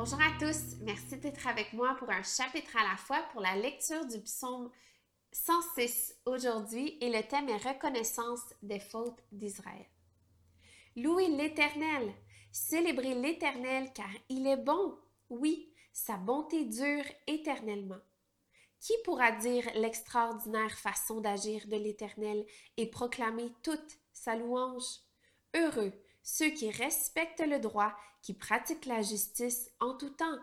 Bonjour à tous, merci d'être avec moi pour un chapitre à la fois pour la lecture du psaume 106 aujourd'hui et le thème est reconnaissance des fautes d'Israël. Louez l'Éternel, célébrez l'Éternel car il est bon, oui, sa bonté dure éternellement. Qui pourra dire l'extraordinaire façon d'agir de l'Éternel et proclamer toute sa louange? Heureux ceux qui respectent le droit, qui pratiquent la justice en tout temps.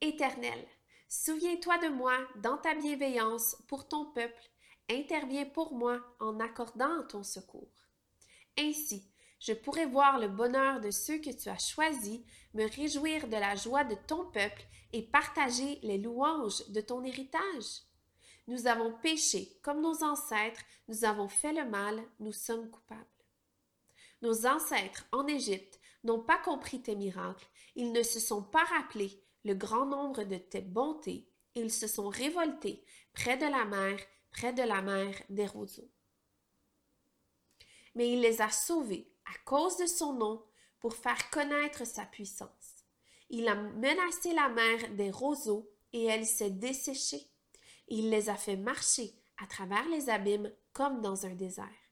Éternel, souviens-toi de moi dans ta bienveillance pour ton peuple, interviens pour moi en accordant ton secours. Ainsi, je pourrai voir le bonheur de ceux que tu as choisis, me réjouir de la joie de ton peuple et partager les louanges de ton héritage. Nous avons péché comme nos ancêtres, nous avons fait le mal, nous sommes coupables. Nos ancêtres en Égypte n'ont pas compris tes miracles, ils ne se sont pas rappelés le grand nombre de tes bontés, ils se sont révoltés près de la mer, près de la mer des roseaux. Mais il les a sauvés à cause de son nom pour faire connaître sa puissance. Il a menacé la mer des roseaux et elle s'est desséchée. Il les a fait marcher à travers les abîmes comme dans un désert.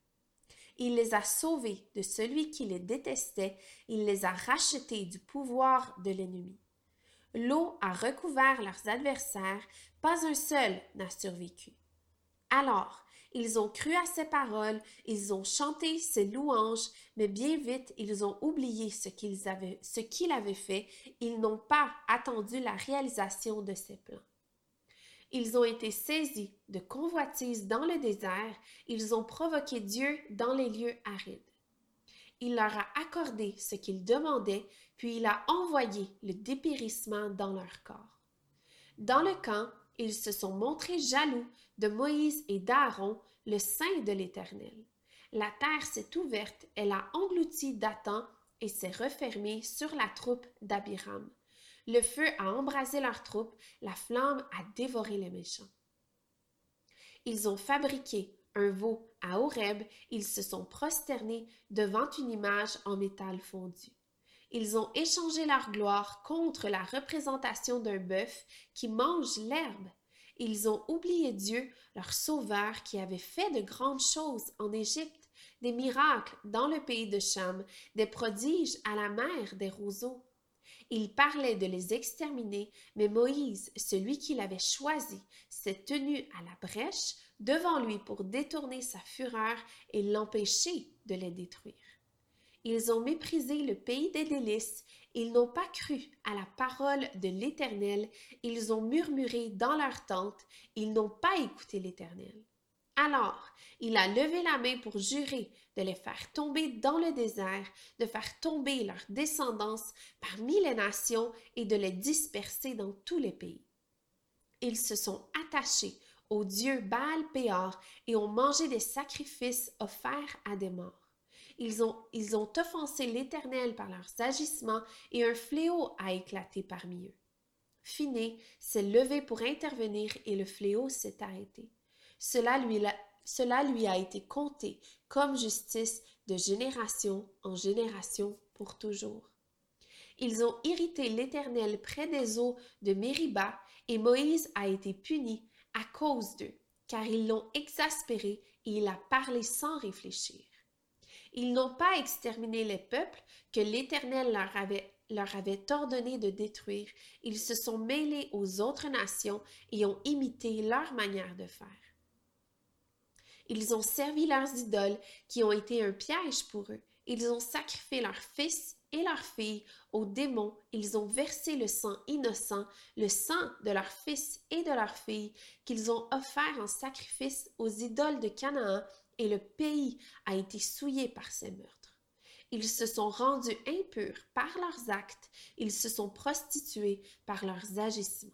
Il les a sauvés de celui qui les détestait, il les a rachetés du pouvoir de l'ennemi. L'eau a recouvert leurs adversaires, pas un seul n'a survécu. Alors, ils ont cru à ses paroles, ils ont chanté ses louanges, mais bien vite ils ont oublié ce qu'il avait, fait, ils n'ont pas attendu la réalisation de ses plans. Ils ont été saisis de convoitises dans le désert, ils ont provoqué Dieu dans les lieux arides. Il leur a accordé ce qu'ils demandaient, puis il a envoyé le dépérissement dans leur corps. Dans le camp, ils se sont montrés jaloux de Moïse et d'Aaron, le saint de l'Éternel. La terre s'est ouverte, elle a englouti Dathan et s'est refermée sur la troupe d'Abiram. Le feu a embrasé leurs troupes, la flamme a dévoré les méchants. Ils ont fabriqué un veau à Horeb, ils se sont prosternés devant une image en métal fondu. Ils ont échangé leur gloire contre la représentation d'un bœuf qui mange l'herbe. Ils ont oublié Dieu, leur sauveur, qui avait fait de grandes choses en Égypte, des miracles dans le pays de Cham, des prodiges à la mer des roseaux. Il parlait de les exterminer, mais Moïse, celui qu'il avait choisi, s'est tenu à la brèche devant lui pour détourner sa fureur et l'empêcher de les détruire. Ils ont méprisé le pays des délices, ils n'ont pas cru à la parole de l'Éternel, ils ont murmuré dans leur tente, ils n'ont pas écouté l'Éternel. Alors il a levé la main pour jurer de les faire tomber dans le désert, de faire tomber leur descendance parmi les nations et de les disperser dans tous les pays. Ils se sont attachés au dieu Baal Péor et ont mangé des sacrifices offerts à des morts. Ils ont, ils ont offensé l'Éternel par leurs agissements et un fléau a éclaté parmi eux. Finé s'est levé pour intervenir et le fléau s'est arrêté. Cela lui, a été compté comme justice de génération en génération pour toujours. Ils ont irrité l'Éternel près des eaux de Mériba, et Moïse a été puni à cause d'eux, car ils l'ont exaspéré et il a parlé sans réfléchir. Ils n'ont pas exterminé les peuples que l'Éternel leur avait ordonné de détruire. Ils se sont mêlés aux autres nations et ont imité leur manière de faire. Ils ont servi leurs idoles qui ont été un piège pour eux. Ils ont sacrifié leurs fils et leurs filles aux démons. Ils ont versé le sang innocent, le sang de leurs fils et de leurs filles qu'ils ont offert en sacrifice aux idoles de Canaan et le pays a été souillé par ces meurtres. Ils se sont rendus impurs par leurs actes, ils se sont prostitués par leurs agissements.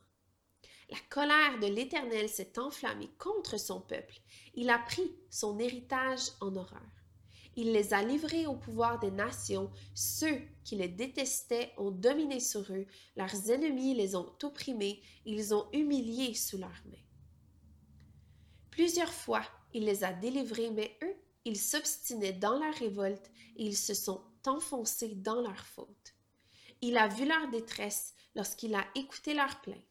La colère de l'Éternel s'est enflammée contre son peuple. Il a pris son héritage en horreur. Il les a livrés au pouvoir des nations. Ceux qui les détestaient ont dominé sur eux. Leurs ennemis les ont opprimés. Ils ont humiliés sous leurs mains. Plusieurs fois, il les a délivrés, mais eux, ils s'obstinaient dans leur révolte et ils se sont enfoncés dans leur faute. Il a vu leur détresse lorsqu'il a écouté leurs plaintes.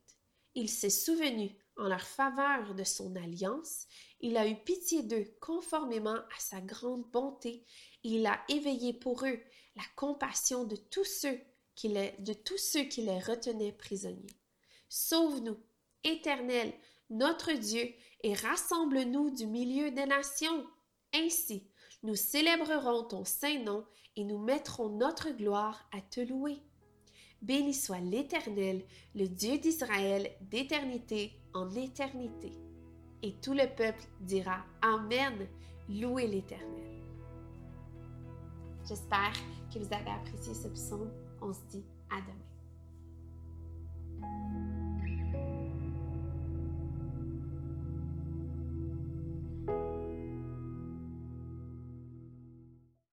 Il s'est souvenu en leur faveur de son alliance, il a eu pitié d'eux conformément à sa grande bonté, il a éveillé pour eux la compassion de tous ceux qui les, de tous ceux qui les retenaient prisonniers. Sauve-nous, Éternel, notre Dieu, et rassemble-nous du milieu des nations. Ainsi, nous célébrerons ton saint nom et nous mettrons notre gloire à te louer. Béni soit l'Éternel, le Dieu d'Israël, d'éternité en éternité. Et tout le peuple dira Amen, louez l'Éternel. J'espère que vous avez apprécié ce psaume. On se dit à demain.